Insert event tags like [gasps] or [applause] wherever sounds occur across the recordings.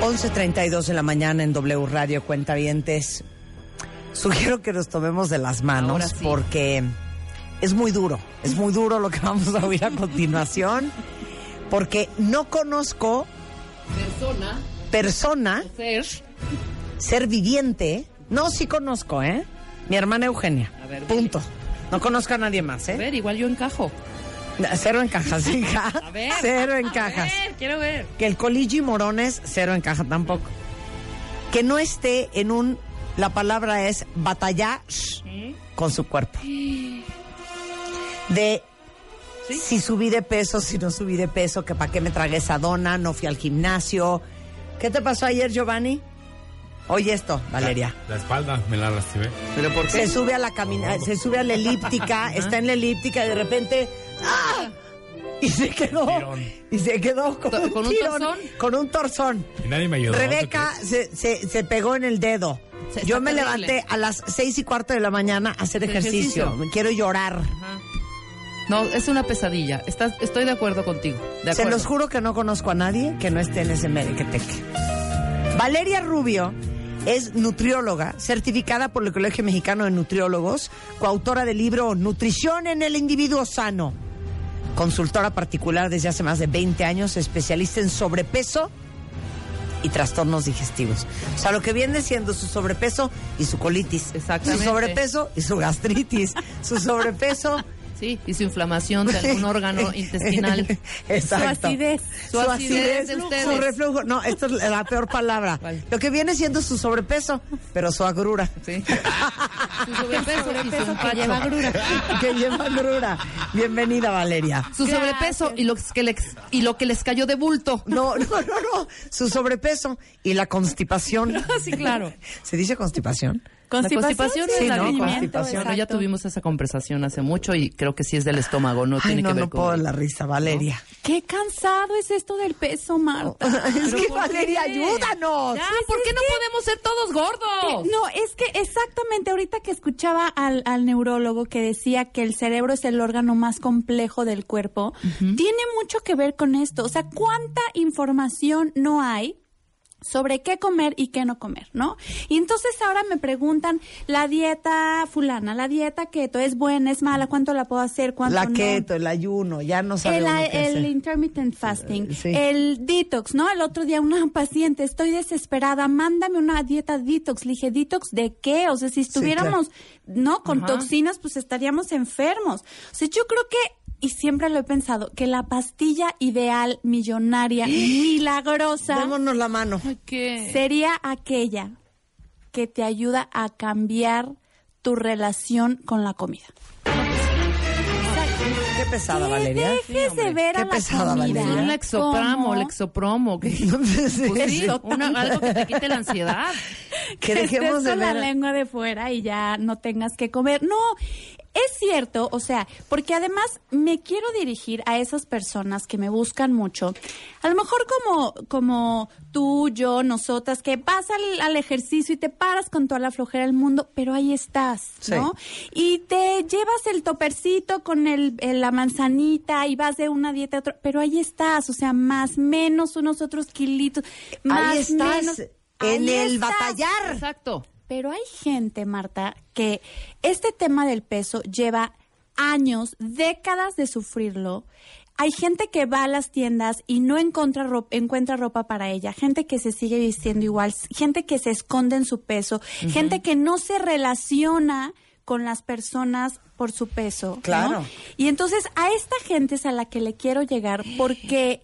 11.32 de la mañana en W Radio Cuentavientes. Sugiero que nos tomemos de las manos porque es muy duro. Es muy duro lo que vamos a oír a continuación. Porque no conozco Persona. persona, Ser. ser viviente. No, sí conozco, ¿eh? Mi hermana Eugenia. A ver, Punto. No conozco a nadie más, A ¿eh? ver, igual yo encajo. Cero encajas, [laughs] hija. A ver. Cero A encajas. ver, quiero ver. Que el coligi morones, cero encaja tampoco. Que no esté en un. La palabra es batallar con su cuerpo. [gasps] De si subí de peso, si no subí de peso, que para qué me tragué esa dona, no fui al gimnasio. ¿Qué te pasó ayer, Giovanni? Oye esto, Valeria. La espalda me la lastimé. ¿Pero por Se sube a la camina, se sube a la elíptica, está en la elíptica y de repente ¡ah! y se quedó Tirón. y se quedó con, ¿Con un tirón, torzón? con un torzón. Y nadie me ayudó. Rebeca se, se, se pegó en el dedo. Se- Yo me terrible. levanté a las seis y cuarto de la mañana a hacer ejercicio. Ejercicio. Me quiero llorar. Ajá. No, es una pesadilla. Estás, estoy de acuerdo contigo. De Se los juro que no conozco a nadie que no esté en ese merequeteque. Valeria Rubio es nutrióloga, certificada por el Colegio Mexicano de Nutriólogos, coautora del libro Nutrición en el Individuo Sano, consultora particular desde hace más de 20 años, especialista en sobrepeso y trastornos digestivos. O sea, lo que viene siendo su sobrepeso y su colitis. Exactamente. Su sobrepeso y su gastritis. su sobrepeso Sí, y su inflamación de algún [laughs] órgano intestinal. [laughs] Exacto. Su acidez. Su acidez de ustedes. Su reflujo. No, esta es la peor palabra. ¿Cuál? Lo que viene siendo su sobrepeso, pero su agrura. Sí. [laughs] Su sobrepeso, y su empacho. lleva agrura. que lleva agrura. Bienvenida, Valeria. Su sobrepeso y lo que les, y lo que les cayó de bulto. No, no, no, no. Su sobrepeso y la constipación. Sí, claro. ¿Se dice constipación? La constipación sí, ¿no? Constipación. Bueno, ya tuvimos esa conversación hace mucho y creo que sí es del estómago, no Ay, tiene no, que ver no con... puedo la risa, Valeria. Qué cansado es esto del peso, Marta. [laughs] es que, ¿por Valeria, qué? ayúdanos. Ya, ¿por qué no podemos ser todos gordos? No, es que exactamente ahorita que escuchaba al, al neurólogo que decía que el cerebro es el órgano más complejo del cuerpo, tiene mucho que ver con esto. O sea, ¿cuánta información no hay? Sobre qué comer y qué no comer, ¿no? Y entonces ahora me preguntan, la dieta fulana, la dieta keto, ¿es buena, es mala? ¿Cuánto la puedo hacer? ¿Cuánto La no? keto, el ayuno, ya no sabe el, uno qué el hacer. intermittent fasting, Sí. el detox, ¿no? El otro día una paciente, estoy desesperada, mándame una dieta detox. Le dije, ¿detox de qué? O sea, si estuviéramos, ¿no? Con Ajá. toxinas, pues estaríamos enfermos. O sea, yo creo que, y siempre lo he pensado, que la pastilla ideal, millonaria, [gasps] milagrosa, Démonos la mano. ¿Qué? sería aquella que te ayuda a cambiar tu relación con la comida. Qué pesada, Valeria. Dejes de ver Qué a la pesada, comida. Valeria. Un lexopramo, lexopromo. ¿qué? [laughs] Sí. Pues sí, una- [laughs] algo que te quite la ansiedad. Que que dejemos estés de con la ver. lengua de fuera y ya no tengas que comer. No, es cierto, o sea, porque además me quiero dirigir a esas personas que me buscan mucho. A lo mejor como, como tú, yo, nosotras, que vas al, al ejercicio y te paras con toda la flojera del mundo, pero ahí estás, ¿no? Y te llevas el topercito con el, el- la manzanita y vas de una dieta a otra, pero ahí estás, o sea, más, menos unos otros kilitos, más, Ahí estás, menos. en Ahí el estás. batallar. Exacto. Pero hay gente, Marta, que este tema del peso lleva años, décadas de sufrirlo. Hay gente que va a las tiendas y no encuentra ropa, encuentra ropa para ella, gente que se sigue vistiendo igual, gente que se esconde en su peso, gente que no se relaciona con las personas por su peso. ¿no? Claro. Y entonces a esta gente es a la que le quiero llegar porque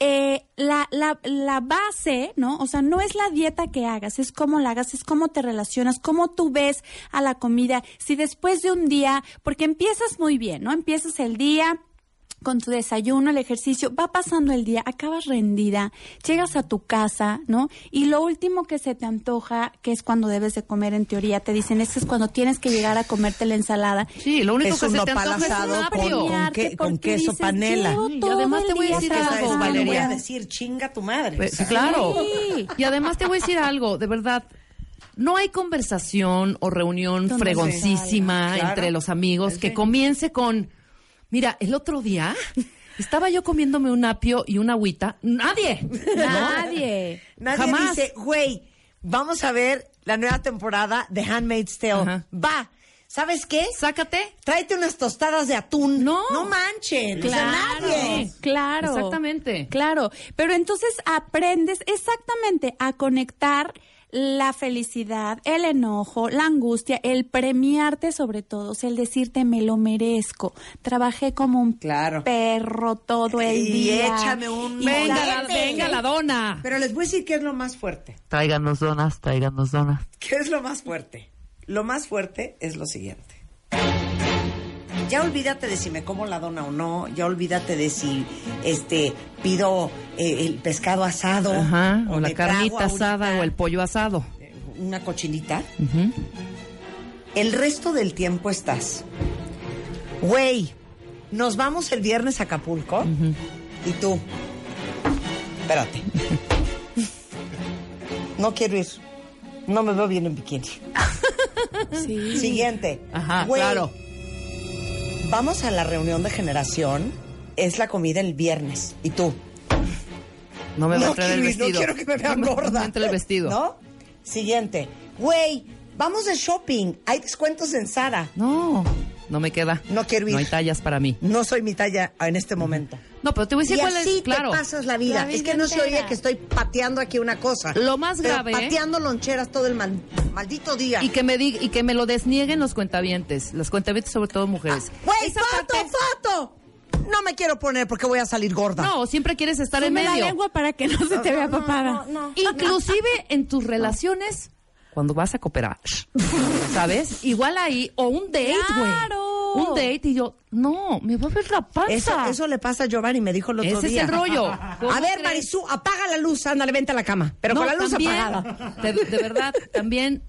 eh, la, la, la base, ¿no? O sea, no es la dieta que hagas, es cómo la hagas, es cómo te relacionas, cómo tú ves a la comida. Si después de un día, porque empiezas muy bien, ¿no? Empiezas el día con tu desayuno, el ejercicio, va pasando el día, acabas rendida, llegas a tu casa, ¿no? Y lo último que se te antoja, que es cuando debes de comer en teoría, te dicen, es que es cuando tienes que llegar a comerte la ensalada. Sí, lo único Es que un se te antoja es un con- con que- con queso dices, panela. "Llevo Y además te voy a decir trabajando". algo, Valeria. voy a decir, chinga tu madre. Pues, claro. Sí. Y además te voy a decir algo, de verdad. No hay conversación o reunión fregoncísima entre los amigos que comience con, mira, el otro día estaba yo comiéndome un apio y una agüita. Nadie. Nadie. Nadie Jamás. dice, güey, vamos a ver la nueva temporada de Handmaid's Tale. Ajá. Va. ¿Sabes qué? Sácate. Tráete unas tostadas de atún. No. No manchen. O sea, Claro, nadie. claro. Exactamente. Claro, pero entonces aprendes exactamente a conectar la felicidad, el enojo, la angustia, el premiarte sobre todo, o sea, el decirte me lo merezco. Trabajé como un Claro. perro todo el Y día. échame un Y Venga, la, venga la dona. Pero les voy a decir qué es lo más fuerte. Tráiganos donas, tráiganos donas. ¿Qué es lo más fuerte? Lo más fuerte es lo siguiente. Ya olvídate de si me como la dona o no, ya olvídate de si este pido eh, el pescado asado Ajá, o la carnita asada o el pollo asado. una cochinita. Ujú. El resto del tiempo estás. Güey, nos vamos el viernes a Acapulco y tú. Espérate. No quiero ir. No me veo bien en bikini. [laughs] Sí. Siguiente. Ajá, claro. Vamos a la reunión de generación. Es la comida el viernes. ¿Y tú? No me va no a traer el vestido. No quiero que me vean No gorda. me entre el vestido. ¿No? Siguiente. Güey, vamos de shopping. Hay descuentos en Sara. No, no me queda. No quiero ir. No hay tallas para mí. No soy mi talla en este momento. No, pero te voy a decir y cuál así es. Claro. te pasas la vida. La vida es que no se oye que estoy pateando aquí una cosa. Lo más Pero grave, ¿eh? Pateando loncheras todo el man- maldito día. Y que me dig- y que me lo desnieguen los cuentavientes, las cuentavientes sobre todo mujeres. Güey, Esa foto, parte- foto. No me quiero poner porque voy a salir gorda. No, siempre quieres estar en Sume la medio. lengua para que no se te vea papada. Inclusive en tus relaciones cuando vas a cooperar, ¿sabes? Igual ahí o un date, güey. Claro. Un date y yo, no, me va a ver la panza. Eso, eso le pasa a Giovanni, me dijo el otro Ese es día. el rollo. [laughs] ¿Cómo A ver, crees? Marisú, apaga la luz, ándale, vente a la cama. Pero No, con la luz también, apagada. De, de verdad, también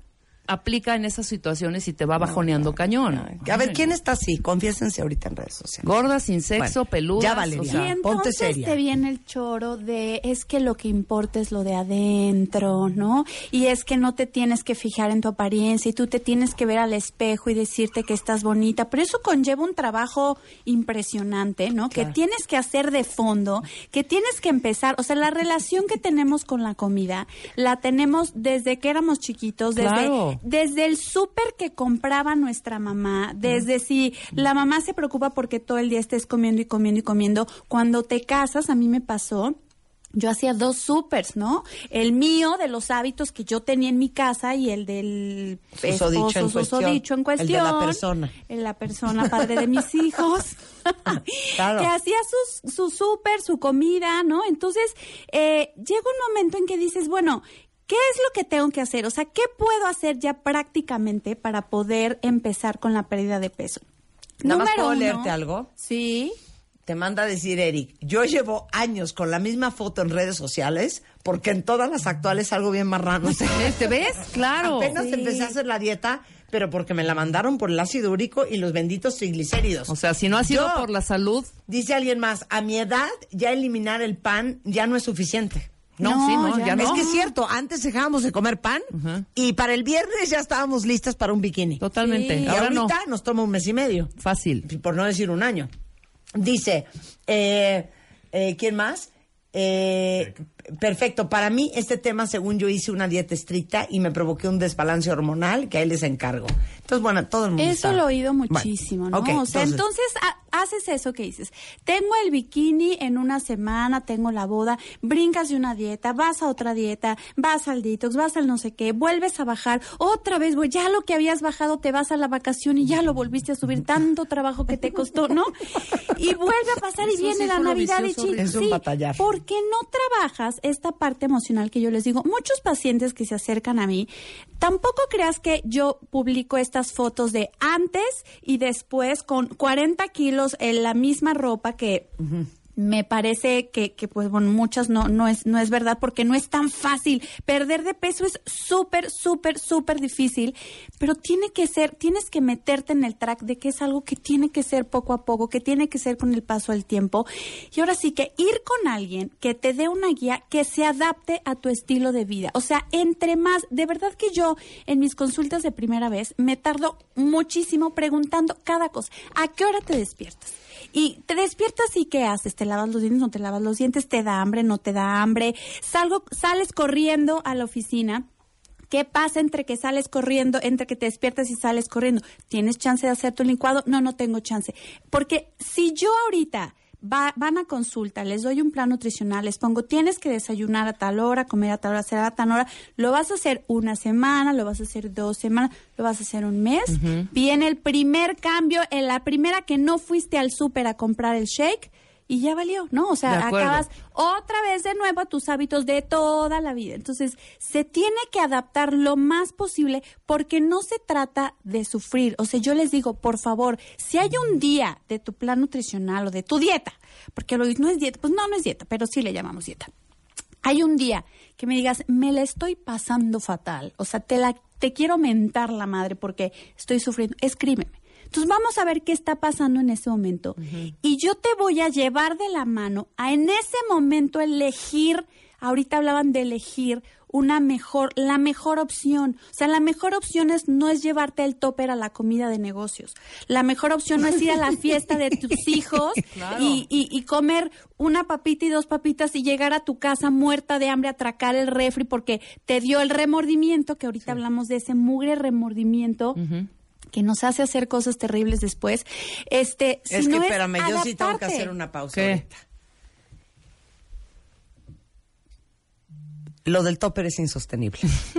aplica en esas situaciones y te va bajoneando cañón. A ver, ¿quién está así? Confiésense ahorita en redes sociales. Gorda, sin sexo, Bueno, peluda. ya, Valeria. Y sea, ponte entonces seria. te viene el choro de es que lo que importa es lo de adentro, ¿no? Y es que no te tienes que fijar en tu apariencia y tú te tienes que ver al espejo y decirte que estás bonita, pero eso conlleva un trabajo impresionante, ¿no? Que tienes que hacer de fondo, que tienes que empezar, o sea, la relación que tenemos con la comida la tenemos desde que éramos chiquitos, desde Claro. Desde el súper que compraba nuestra mamá, desde si la mamá se preocupa porque todo el día estés comiendo y comiendo y comiendo, cuando te casas, a mí me pasó. Yo hacía dos supers, ¿no? El mío de los hábitos que yo tenía en mi casa y el del Susodicho en esposo cuestión. en El de cuestión. la persona. En la persona, padre de mis hijos. [laughs] Claro. Que hacía sus, su súper, su comida, ¿no? Entonces, eh, llega un momento en que dices, bueno, ¿qué es lo que tengo que hacer? O sea, ¿qué puedo hacer ya prácticamente para poder empezar con la pérdida de peso? Nada más puedo uno, leerte algo. Sí. Te manda a decir Eric, yo llevo años con la misma foto en redes sociales porque en todas las actuales salgo bien marrano. [laughs] ¿Te ves? Claro. Apenas Sí. empecé a hacer la dieta, pero porque me la mandaron por el ácido úrico y los benditos triglicéridos. O sea, si no ha sido Yo- por la salud, Dice alguien más, a mi edad ya eliminar el pan ya no es suficiente. No, No, sí, no, ya ya, no. Es que es cierto, antes dejábamos de comer pan y para el viernes ya estábamos listas para un bikini. Totalmente. Sí. Y Ahora no. ahorita nos toma un mes y medio. Fácil. por no decir un año. Dice, eh, eh, ¿quién más? Eh, perfecto, para mí este tema, según yo hice una dieta estricta y me provoqué un desbalance hormonal que ahí les encargo. Entonces, bueno, todo el mundo Eso sabe. lo he oído Bueno, muchísimo, ¿no? ok, o sea, entonces, ha- haces eso que dices. Tengo el bikini en una semana, tengo la boda, brincas de una dieta, vas a otra dieta, vas al detox, vas al no sé qué, vuelves a bajar, otra vez, güey, ya lo que habías bajado te vas a la vacación y ya lo volviste a subir, [laughs] tanto trabajo que te costó, ¿no? Y vuelve a pasar y viene la Navidad y vicioso chi- Es un sí, batallar. porque no trabajas esta parte emocional que yo les digo, muchos pacientes que se acercan a mí, tampoco creas que yo publico estas fotos de antes y después con 40 kilos en la misma ropa que me parece que, que, pues bueno muchas no no es no es verdad porque no es tan fácil. Perder de peso es súper súper súper difícil pero tiene que ser tienes que meterte en el track de que es algo que tiene que ser poco a poco que tiene que ser con el paso del tiempo. Y ahora sí que ir con alguien que te dé una guía que se adapte a tu estilo de vida. O sea entre más de verdad que yo en mis consultas de primera vez me tardo muchísimo preguntando cada cosa. A qué hora te despiertas y te despiertas y ¿qué haces? ¿Te lavas los dientes? ¿No te lavas los dientes? ¿Te da hambre? ¿No te da hambre? Salgo, sales corriendo a la oficina. ¿Qué pasa entre que sales corriendo, entre que te despiertas y sales corriendo? ¿Tienes chance de hacer tu licuado? No, no tengo chance. Porque si yo ahorita va, van a consulta, les doy un plan nutricional, les pongo, tienes que desayunar a tal hora, comer a tal hora, hacer a tal hora, lo vas a hacer una semana, lo vas a hacer dos semanas, lo vas a hacer un mes. Viene el primer cambio, en la primera que no fuiste al súper a comprar el shake, y ya valió, ¿no? O sea, acabas otra vez de nuevo a tus hábitos de toda la vida. Entonces, se tiene que adaptar lo más posible porque no se trata de sufrir. O sea, yo les digo, por favor, si hay un día de tu plan nutricional o de tu dieta, porque lo no es dieta, pues no, no es dieta, pero sí le llamamos dieta. Hay un día que me digas, me la estoy pasando fatal, o sea, te la te quiero mentar la madre porque estoy sufriendo, escríbeme entonces vamos a ver qué está pasando en ese momento. Y yo te voy a llevar de la mano a en ese momento elegir, ahorita hablaban de elegir una mejor, la mejor opción. O sea, la mejor opción es, no es llevarte el topper a la comida de negocios. La mejor opción no es ir a la fiesta de tus [laughs] hijos y, y, y, comer una papita y dos papitas y llegar a tu casa muerta de hambre, atracar el refri porque te dio el remordimiento, que ahorita hablamos de ese mugre remordimiento que nos hace hacer cosas terribles después. Este, es que espérame, yo sí tengo que hacer una pausa ahorita. Lo del topper es insostenible. [laughs]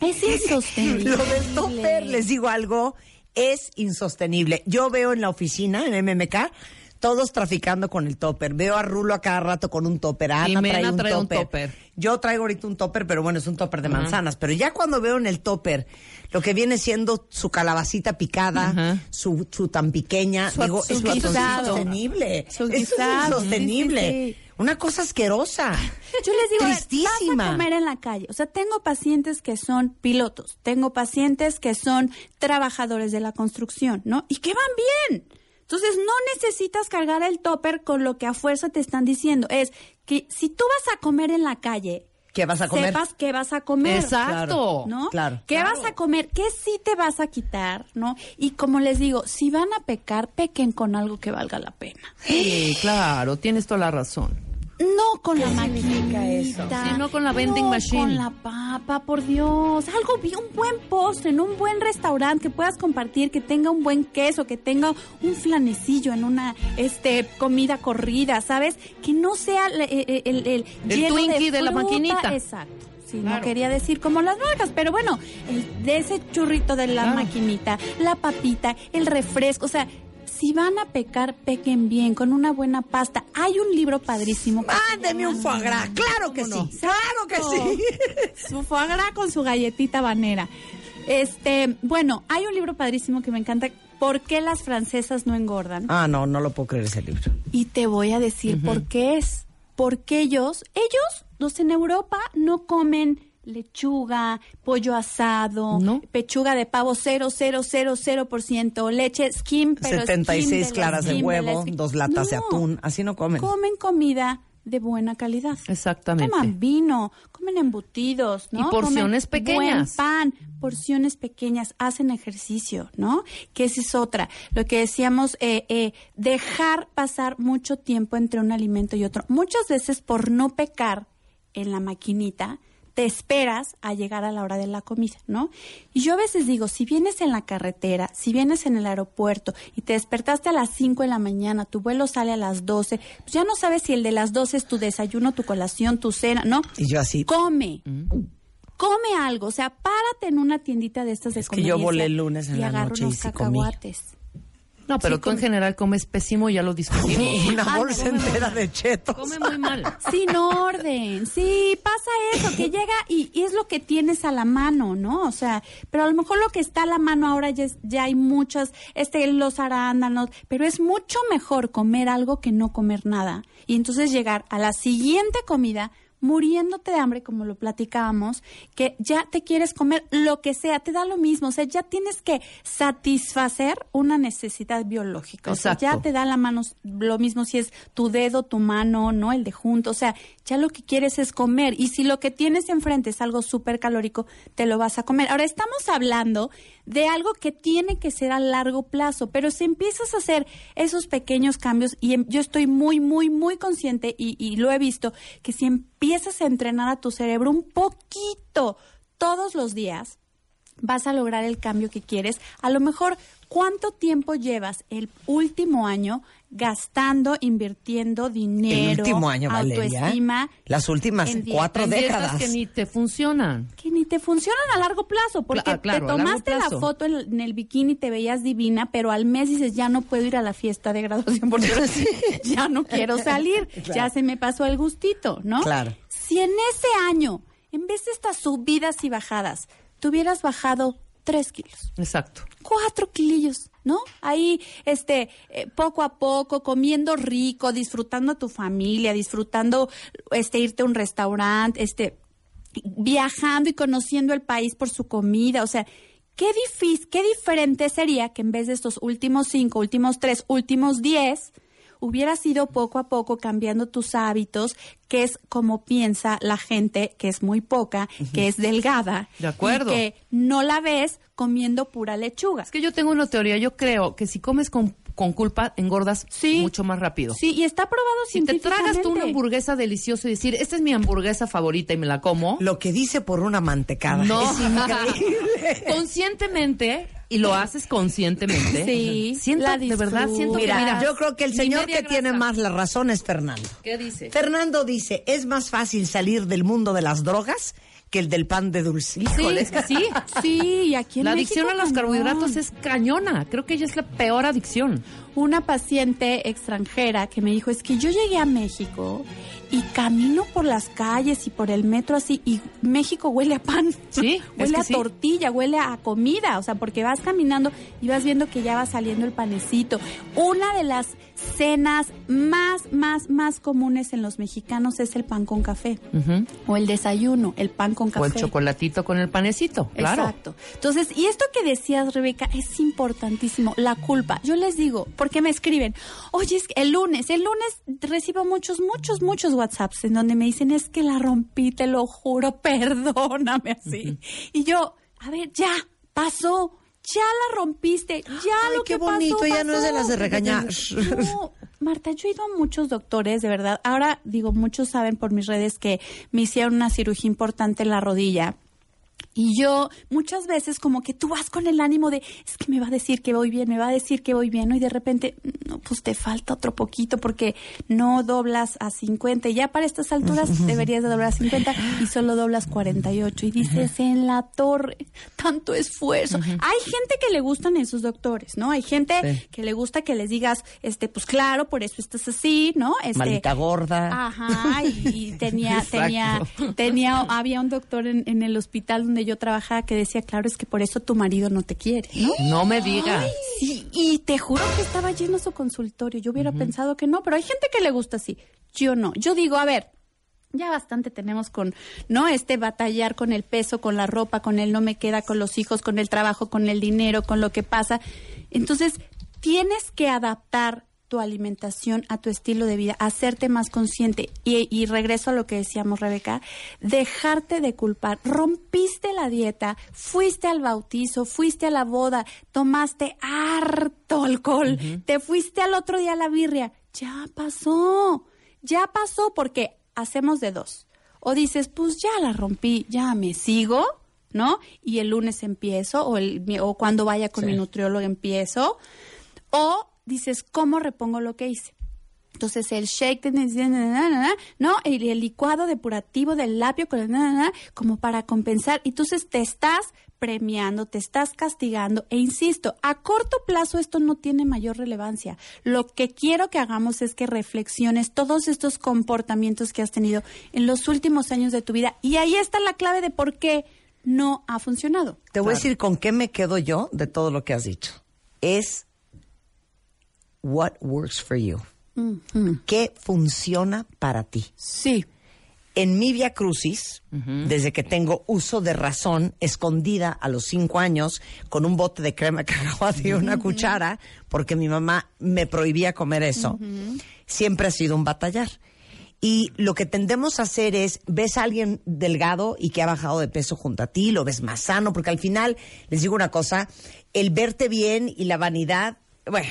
es insostenible. Lo del topper, les digo algo, es insostenible. Yo veo en la oficina, en MMK, todos traficando con el topper. Veo a Rulo a cada rato con un topper. Ana trae, un, topper. Yo traigo ahorita un topper, pero bueno, es un topper de manzanas. Pero ya cuando veo en el topper lo que viene siendo su calabacita picada, su, su, tan pequeña, digo, es insostenible. es insostenible. Una cosa asquerosa. Yo les digo, Tristísima. vas a comer en la calle. O sea, tengo pacientes que son pilotos, tengo pacientes que son trabajadores de la construcción, ¿no? Y que van bien. Entonces, no necesitas cargar el topper con lo que a fuerza te están diciendo. Es que si tú vas a comer en la calle, ¿Qué vas a comer? Sepas qué vas a comer. Exacto. ¿No? Claro. ¿Qué vas a comer? ¿Qué sí te vas a quitar? ¿No? Y como les digo, si van a pecar, pequen con algo que valga la pena. Sí, claro, tienes toda la razón. No con la maquinita. eso? Sí, no con la vending machine. Con la papa, por Dios. Algo bien, un buen postre, en un buen restaurante que puedas compartir, que tenga un buen queso, que tenga un flanecillo en una este comida corrida, ¿sabes? Que no sea el, el, el, el, el Twinkie de, la maquinita. Exacto. Sí, no quería decir como las marcas, pero bueno, el, de ese churrito de la maquinita, la papita, el refresco, o sea, si van a pecar, pequen bien, con una buena pasta. Hay un libro padrísimo. Mándeme un foie gras, claro que sí, claro que sí. [laughs] Su foie gras con su galletita banera. Este, bueno, hay un libro padrísimo que me encanta. ¿Por qué las francesas no engordan? Ah, no, no lo puedo creer ese libro. Y te voy a decir por qué es. Porque ellos, ellos, los en Europa, no comen lechuga, pollo asado, pechuga de pavo 0,000%, leche skim, pero 76 skim claras de, huevo, dos latas de atún, así no comen. Comen comida de buena calidad. Exactamente. Toman vino, comen embutidos, ¿no? Y porciones comen pequeñas. Buen pan, porciones pequeñas, hacen ejercicio, ¿no? Que esa es otra. Lo que decíamos, eh, eh, dejar pasar mucho tiempo entre un alimento y otro. Muchas veces por no pecar en la maquinita, te esperas a llegar a la hora de la comida, ¿no? Y yo a veces digo, si vienes en la carretera, si vienes en el aeropuerto y te despertaste a las 5 de la mañana, tu vuelo sale a las 12, pues ya no sabes si el de las 12 es tu desayuno, tu colación, tu cena, ¿no? Y yo así. Come. Come algo, o sea, párate en una tiendita de estas de es que yo volé el lunes en y la noche unos y sí comí. No, pero Sí, tú en general comes pésimo, ya lo discutimos. Una Ah, bolsa entera mal. de chetos. Come muy mal. [laughs] Sin orden, sí, pasa eso, que [laughs] llega y, y es lo que tienes a la mano, ¿no? O sea, pero a lo mejor lo que está a la mano ahora ya, es- ya hay muchas, este, los arándanos, pero es mucho mejor comer algo que no comer nada. Y entonces llegar a la siguiente comida muriéndote de hambre, como lo platicábamos, que ya te quieres comer lo que sea, te da lo mismo, o sea, ya tienes que satisfacer una necesidad biológica, o sea, ya te da la mano lo mismo si es tu dedo, tu mano, no el de junto, o sea, ya lo que quieres es comer y si lo que tienes enfrente es algo súper calórico, te lo vas a comer. Ahora estamos hablando de algo que tiene que ser a largo plazo, pero si empiezas a hacer esos pequeños cambios y em- yo estoy muy, muy, muy consciente y, y lo he visto, que si empiezas a entrenar a tu cerebro un poquito todos los días, vas a lograr el cambio que quieres. A lo mejor, ¿cuánto tiempo llevas el último año gastando, invirtiendo dinero, El último año, Valeria. autoestima? Las últimas en cuatro En décadas. que ni te funcionan. que ni te funcionan a largo plazo, porque Cla- claro, te tomaste la foto en, en el bikini y te veías divina, pero al mes dices, ya no puedo ir a la fiesta de graduación porque [laughs] ya no quiero salir, [laughs] ya se me pasó el gustito, ¿no? Claro. Si en ese año, en vez de estas subidas y bajadas, te hubieras bajado tres kilos, Exacto. cuatro kilillos, ¿no? Ahí, este, eh, poco a poco, comiendo rico, disfrutando a tu familia, disfrutando, este, irte a un restaurante, este, viajando y conociendo el país por su comida, o sea, qué difícil, qué diferente sería que en vez de estos últimos cinco, últimos tres, últimos diez, hubieras ido poco a poco cambiando tus hábitos, que es como piensa la gente, que es muy poca, que es delgada. De acuerdo. Y que no la ves comiendo pura lechuga. Es que yo tengo una teoría. Yo creo que si comes con, con culpa, engordas Sí. mucho más rápido. Sí, y está probado Si te tragas tú una hamburguesa deliciosa y decir, esta es mi hamburguesa favorita y me la como, Lo que dice por una mantecada. no. Es increíble. [laughs] conscientemente, y lo haces conscientemente, Sí, siento, la de verdad, siento que, Mira, mira, yo creo que el señor que tiene grasa. más la razón es Fernando. ¿Qué dice? Fernando dice, es más fácil salir del mundo de las drogas que el del pan de dulce. Híjole, que sí. Sí, y aquí en La México adicción a los cañón. carbohidratos es cañona. Creo que ella es la peor adicción. Una paciente extranjera que me dijo, es que yo llegué a México y camino por las calles y por el metro así y México huele a pan, Sí, [laughs] huele a sí. tortilla, huele a comida, o sea, porque vas caminando y vas viendo que ya va saliendo el panecito. Una de las cenas más, más, más comunes en los mexicanos es el pan con café o el desayuno, el pan con café. O el chocolatito con el panecito, claro. Exacto. Entonces, y esto que decías, Rebeca, es importantísimo, la culpa. Yo les digo, porque me escriben, oye, es que el lunes, el lunes recibo muchos, muchos, muchos WhatsApps en donde me dicen, es que la rompí, te lo juro, [laughs] perdóname así. Y yo, a ver, ya, pasó. Ya la rompiste, ya Ay, lo qué que pasó, bonito, ya no es de las de regañar. No, Marta, yo he ido a muchos doctores, de verdad. Ahora, digo, muchos saben por mis redes que me hicieron una cirugía importante en la rodilla. Y yo muchas veces como que tú vas con el ánimo de, es que me va a decir que voy bien, me va a decir que voy bien, ¿no? Y de repente, no, pues te falta otro poquito porque no doblas a 50 y ya para estas alturas deberías de doblar a 50 y solo doblas 48 y dices, en la torre, tanto esfuerzo. Hay gente que le gustan esos doctores, ¿no? Hay gente Sí. que le gusta que les digas, este, pues claro, por eso estás así, ¿no? Este, Malita gorda. Ajá, y, y tenía, [laughs] tenía, tenía, había un doctor en, en el hospital donde yo trabajaba que decía, claro, es que por eso tu marido no te quiere, ¿no? No me digas. Y, y te juro que estaba lleno su consultorio. Yo hubiera pensado que no, pero hay gente que le gusta así. Yo no. Yo digo, a ver, ya bastante tenemos con, ¿no? Este batallar con el peso, con la ropa, con el no me queda, con los hijos, con el trabajo, con el dinero, con lo que pasa. Entonces, tienes que adaptar tu alimentación a tu estilo de vida, hacerte más consciente. Y, y regreso a lo que decíamos, Rebeca, dejarte de culpar. Rompiste la dieta, fuiste al bautizo, fuiste a la boda, tomaste harto alcohol, te fuiste al otro día a la birria. Ya pasó, ya pasó porque hacemos de dos. O dices, pues ya la rompí, ya me sigo, ¿no? Y el lunes empiezo, o, el, o cuando vaya con mi nutriólogo empiezo. O dices, ¿cómo repongo lo que hice? Entonces el shake, de- ¿no? El, el licuado depurativo del labio con el como para compensar. Entonces te estás premiando, te estás castigando. E insisto, a corto plazo esto no tiene mayor relevancia. Lo que quiero que hagamos es que reflexiones todos estos comportamientos que has tenido en los últimos años de tu vida. Y ahí está la clave de por qué no ha funcionado. Te voy a decir con qué me quedo yo de todo lo que has dicho. Es what works for you. ¿Qué funciona para ti? Sí. En mi Via Crucis, desde que tengo uso de razón, escondida a los cinco años, con un bote de crema [laughs] de cacahuate y una cuchara, porque mi mamá me prohibía comer eso, siempre ha sido un batallar. Y lo que tendemos a hacer es, ves a alguien delgado y que ha bajado de peso junto a ti, lo ves más sano, porque al final, les digo una cosa, el verte bien y la vanidad, bueno,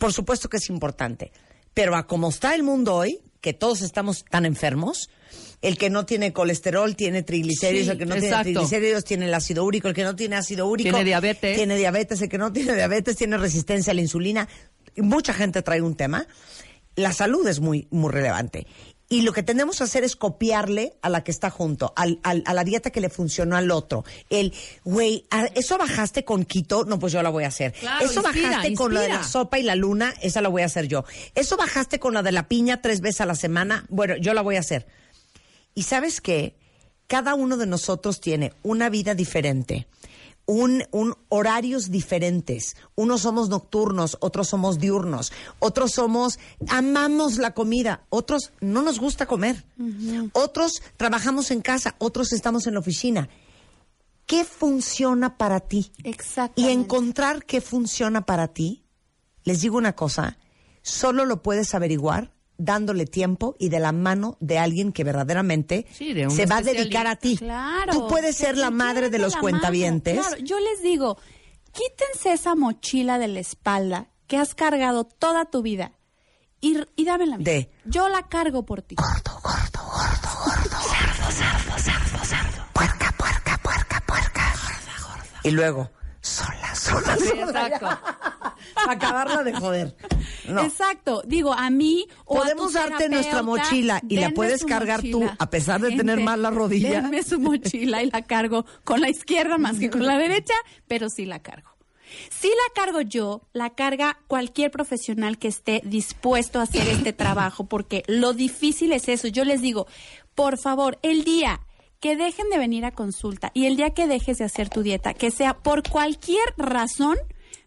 por supuesto que es importante. Pero a como está el mundo hoy, que todos estamos tan enfermos, el que no tiene colesterol tiene triglicéridos, Sí, el que no exacto. tiene triglicéridos tiene el ácido úrico, el que no tiene ácido úrico Tiene diabetes. tiene diabetes, el que no tiene diabetes tiene resistencia a la insulina. Mucha gente trae un tema. La salud es muy, muy relevante. Y lo que tenemos que hacer es copiarle a la que está junto, al, al- a la dieta que le funcionó al otro. El, güey, ¿a- ¿eso bajaste con quito? No, pues yo la voy a hacer. Claro, eso inspira, bajaste con la de la sopa y la luna, esa la voy a hacer yo. Eso bajaste con la de la piña tres veces a la semana, bueno, yo la voy a hacer. Y sabes qué? Cada uno de nosotros tiene una vida diferente, un, un horarios diferentes. Unos somos nocturnos, otros somos diurnos, otros somos amamos la comida, otros no nos gusta comer, otros trabajamos en casa, otros estamos en la oficina. ¿Qué funciona para ti? Exactamente. Y encontrar qué funciona para ti, les digo una cosa, solo lo puedes averiguar dándole tiempo y de la mano de alguien que verdaderamente Sí, se va a dedicar a ti. Claro. Tú puedes ser la madre de los cuentavientes. mano. Claro, yo les digo, quítense esa mochila de la espalda que has cargado toda tu vida y, y dámela a mí. De- Yo la cargo por ti. Puerca, puerca, puerca, puerca. Y luego, sola, sola, sola. Exacto. Acabarla de joder. No. Exacto. Digo, a mí o a Podemos tu darte nuestra mochila y la puedes cargar tú, mochila. a pesar de tener mal la rodilla. Denme su mochila y la cargo con la izquierda más que con la derecha, pero sí la cargo. Si la cargo yo, la carga cualquier profesional que esté dispuesto a hacer este trabajo, porque lo difícil es eso. Yo les digo, por favor, el día que dejen de venir a consulta y el día que dejes de hacer tu dieta, que sea por cualquier razón,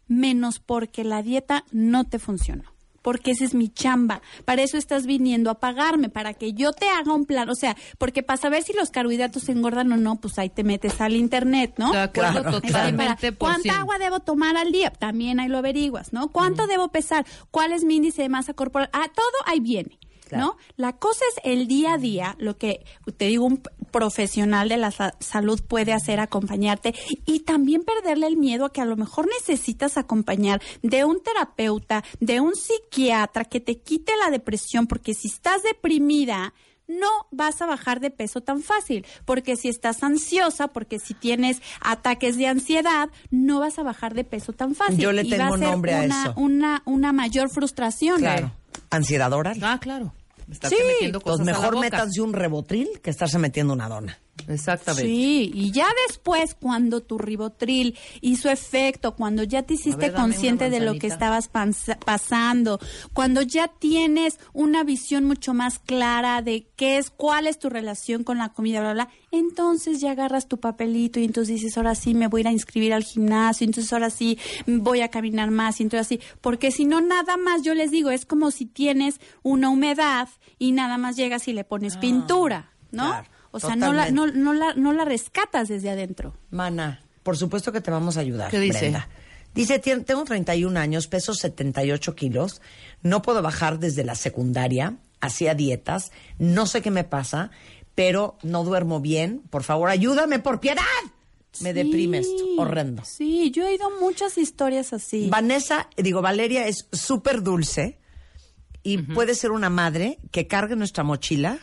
menos porque la dieta no te funcionó. Porque esa es mi chamba. Para eso estás viniendo a pagarme, para que yo te haga un plan. O sea, porque para saber si los carbohidratos engordan o no, pues ahí te metes al internet, ¿no? De acuerdo, Claro, totalmente. por ¿Cuánta agua debo tomar al día? También ahí lo averiguas, ¿no? ¿Cuánto debo pesar? ¿Cuál es mi índice de masa corporal? Ah, todo ahí viene. ¿No? La cosa es el día a día, lo que te digo, un profesional de la sa- salud puede hacer, acompañarte y también perderle el miedo a que a lo mejor necesitas acompañar de un terapeuta, de un psiquiatra que te quite la depresión, porque si estás deprimida, no vas a bajar de peso tan fácil, porque si estás ansiosa, porque si tienes ataques de ansiedad, no vas a bajar de peso tan fácil. Yo le y va tengo a ser nombre a una, eso. Una, una mayor frustración. Claro. Ansiedad oral. Ah, claro. Estás Sí. metiendo cosas Entonces, a la mejor boca. métanse un rebotril que estarse metiendo una dona. Exactamente. Sí, y ya después, cuando tu ribotril hizo efecto, cuando ya te hiciste ver, consciente de lo que estabas pasando, cuando ya tienes una visión mucho más clara de qué es, cuál es tu relación con la comida, bla, bla, bla, entonces ya agarras tu papelito y entonces dices, ahora sí me voy a ir a inscribir al gimnasio, entonces ahora sí voy a caminar más, y entonces así, porque si no, nada más, yo les digo, es como si tienes una humedad y nada más llegas y le pones pintura, ¿no? claro, o sea, no la, no, no la, no la rescatas desde adentro. Mana, por supuesto que te vamos a ayudar. ¿Qué dice? Brenda. Dice, "Tien- tengo 31 años, peso 78 kilos, no puedo bajar desde la secundaria, hacía dietas, no sé qué me pasa, pero no duermo bien. Por favor, ayúdame, por piedad. Me Sí, deprime esto, horrendo. Sí, yo he oído muchas historias así. Vanessa, digo, Valeria es súper dulce y puede ser una madre que cargue nuestra mochila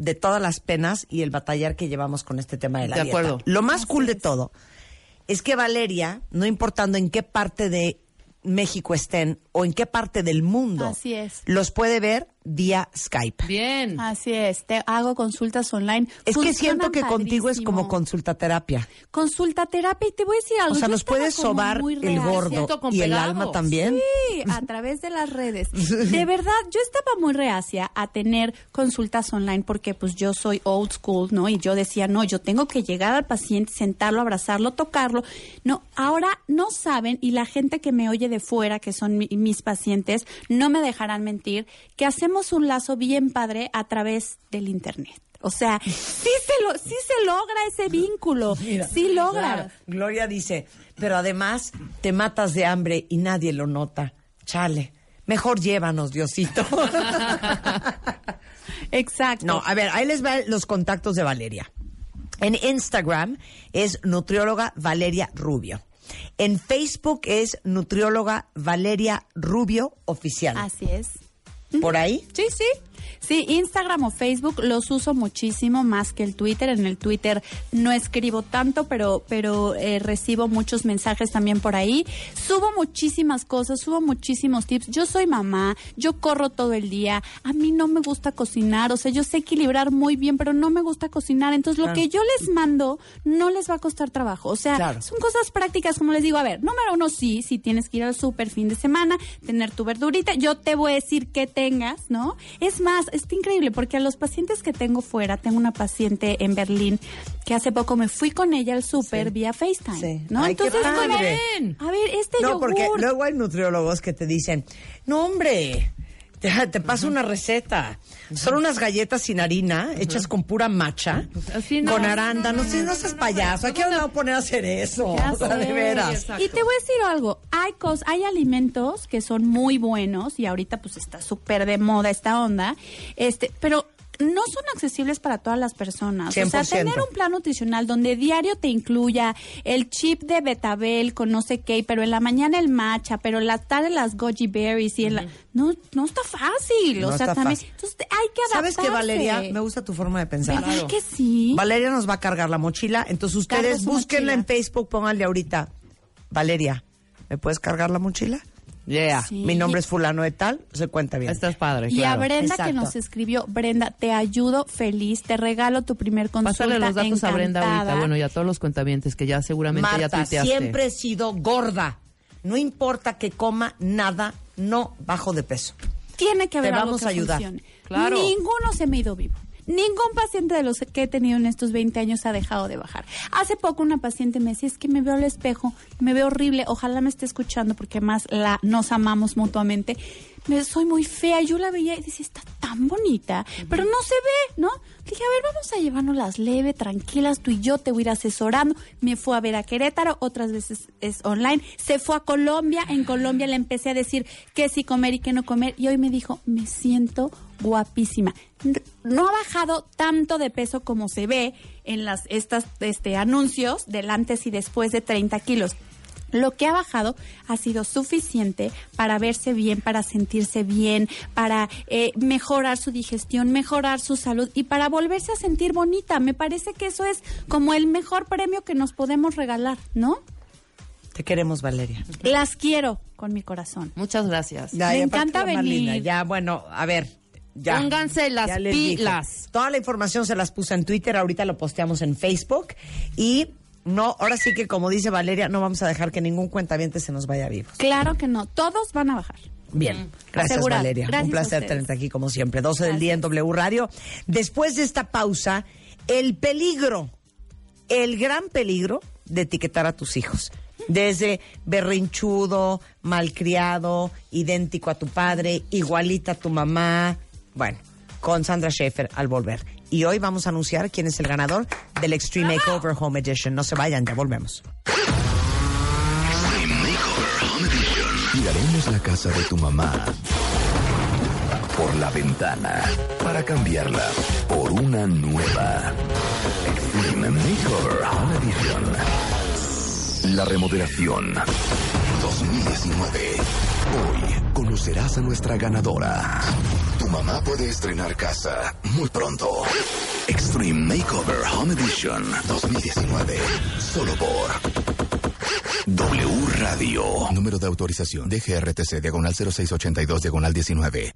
de todas las penas y el batallar que llevamos con este tema de la De dieta. acuerdo. Lo más cool de todo es que Valeria, no importando en qué parte de México estén o en qué parte del mundo Así es. los puede ver vía Skype. Bien. Así es, te hago consultas online. Es que siento que contigo es como consulta terapia. Consulta terapia y te voy a decir algo. O sea, yo nos puedes sobar el gordo y el alma también. Sí, a través de las redes. [laughs] De verdad, yo estaba muy reacia a tener consultas online porque pues yo soy old school, ¿no? Y yo decía, no, yo tengo que llegar al paciente, sentarlo, abrazarlo, tocarlo. No, ahora no saben y la gente que me oye de fuera, que son mi- mis pacientes, no me dejarán mentir, que hacemos un lazo bien padre a través del internet. O sea, sí se, lo, sí se logra ese vínculo, [laughs] sí logra. Claro. Gloria dice, pero además te matas de hambre y nadie lo nota. Chale, mejor llévanos, Diosito. [laughs] Exacto. no, a ver, ahí les van los contactos de Valeria. En Instagram es nutrióloga Valeria Rubio. En Facebook es nutrióloga Valeria Rubio Oficial. Así es. ¿Por ahí? Sí, sí. Sí, Instagram o Facebook los uso muchísimo más que el Twitter. En el Twitter no escribo tanto, pero, pero eh, recibo muchos mensajes también por ahí. Subo muchísimas cosas, subo muchísimos tips. Yo soy mamá, yo corro todo el día. A mí no me gusta cocinar, o sea, yo sé equilibrar muy bien, pero no me gusta cocinar. Entonces, lo Claro. que yo les mando no les va a costar trabajo. O sea, Claro. son cosas prácticas, como les digo. A ver, número uno, sí, si tienes que ir al súper fin de semana, tener tu verdurita. Yo te voy a decir que tengas, ¿no? Es más, está increíble porque a los pacientes que tengo fuera, tengo una paciente en Berlín que hace poco me fui con ella al súper Sí. vía FaceTime, Sí. ¿no? Ay, qué Entonces, padre. a ver, este No, yogur. porque luego hay nutriólogos que te dicen, no hombre, te, te paso una receta. Son unas galletas sin harina, hechas con pura macha, Así no. con arándanos. No, no seas payaso, ¿a qué hora me voy a poner a hacer eso? [laughs] O sea, de veras. Exacto. Y te voy a decir algo, hay cos, hay alimentos que son muy buenos y ahorita pues está súper de moda esta onda, este, pero no son accesibles para todas las personas. O sea, 100%. tener un plan nutricional donde diario te incluya el chip de betabel con no sé qué, pero en la mañana el matcha, pero en la tarde las goji berries y en la... No, no está fácil. No o sea, también... fácil. Entonces hay que adaptarse. ¿Sabes qué, Valeria? Me gusta tu forma de pensar. ¿Verdad que sí? Valeria nos va a cargar la mochila, entonces ustedes búsquenla mochila. en Facebook, pónganle ahorita, Valeria, ¿me puedes cargar la mochila? Yeah. Sí. Mi nombre es fulano de tal, se cuenta bien. Estás padre, Y claro. a Brenda que nos escribió, Brenda, te ayudo feliz, te regalo tu primer consulta. Pásale los datos a Brenda ahorita, bueno, y a todos los cuentavientes que ya seguramente ya Marta, tuiteaste. siempre he sido gorda. No importa que coma nada, no bajo de peso. Tiene que haber Te algo vamos que a ayudar. funcione. Claro. Ninguno se me ha ido vivo. Ningún paciente de los que he tenido en estos 20 años ha dejado de bajar. Hace poco una paciente me decía, es que me veo al espejo, me veo horrible, ojalá me esté escuchando porque más la, nos amamos mutuamente. Me, soy muy fea, yo la veía y decía, está tan bonita, pero no se ve, ¿no? Dije, a ver, vamos a llevárnoslas leve, tranquilas, tú y yo te voy a ir asesorando. Me fue a ver a Querétaro, otras veces es online. Se fue a Colombia, en Colombia le empecé a decir qué sí comer y qué no comer y hoy me dijo, me siento guapísima. No ha bajado tanto de peso como se ve en las estas este anuncios del antes y después de 30 kilos. Lo que ha bajado ha sido suficiente para verse bien, para sentirse bien, para eh, mejorar su digestión, mejorar su salud y para volverse a sentir bonita. Me parece que eso es como el mejor premio que nos podemos regalar, ¿no? Te queremos, Valeria. Las quiero con mi corazón. Muchas gracias. Me y aparte encanta venir. Ya, bueno, a ver. Ya. Pónganse las Ya dije. pilas. Toda la información se las puse en Twitter, ahorita lo posteamos en Facebook. Y no, ahora sí que como dice Valeria, no vamos a dejar que ningún cuentaviente se nos vaya vivo. Claro que no, todos van a bajar. Bien, gracias Asegurado. Valeria. Gracias Un placer tenerte aquí como siempre. 12 del día en W Radio. Después de esta pausa, el peligro, el gran peligro de etiquetar a tus hijos. Desde berrinchudo, malcriado, idéntico a tu padre, igualita a tu mamá. Bueno, con Sandra Schaefer al volver. Y hoy vamos a anunciar quién es el ganador del Extreme Makeover Home Edition. No se vayan, ya volvemos. Extreme Makeover Home Edition. Tiraremos la casa de tu mamá por la ventana para cambiarla por una nueva. Extreme Makeover Home Edition. La remodelación 2019. Hoy conocerás a nuestra ganadora. Tu mamá puede estrenar casa muy pronto. Extreme Makeover Home Edition 2019. Solo por W Radio. Número de autorización DGRTC, diagonal 0682, diagonal 19.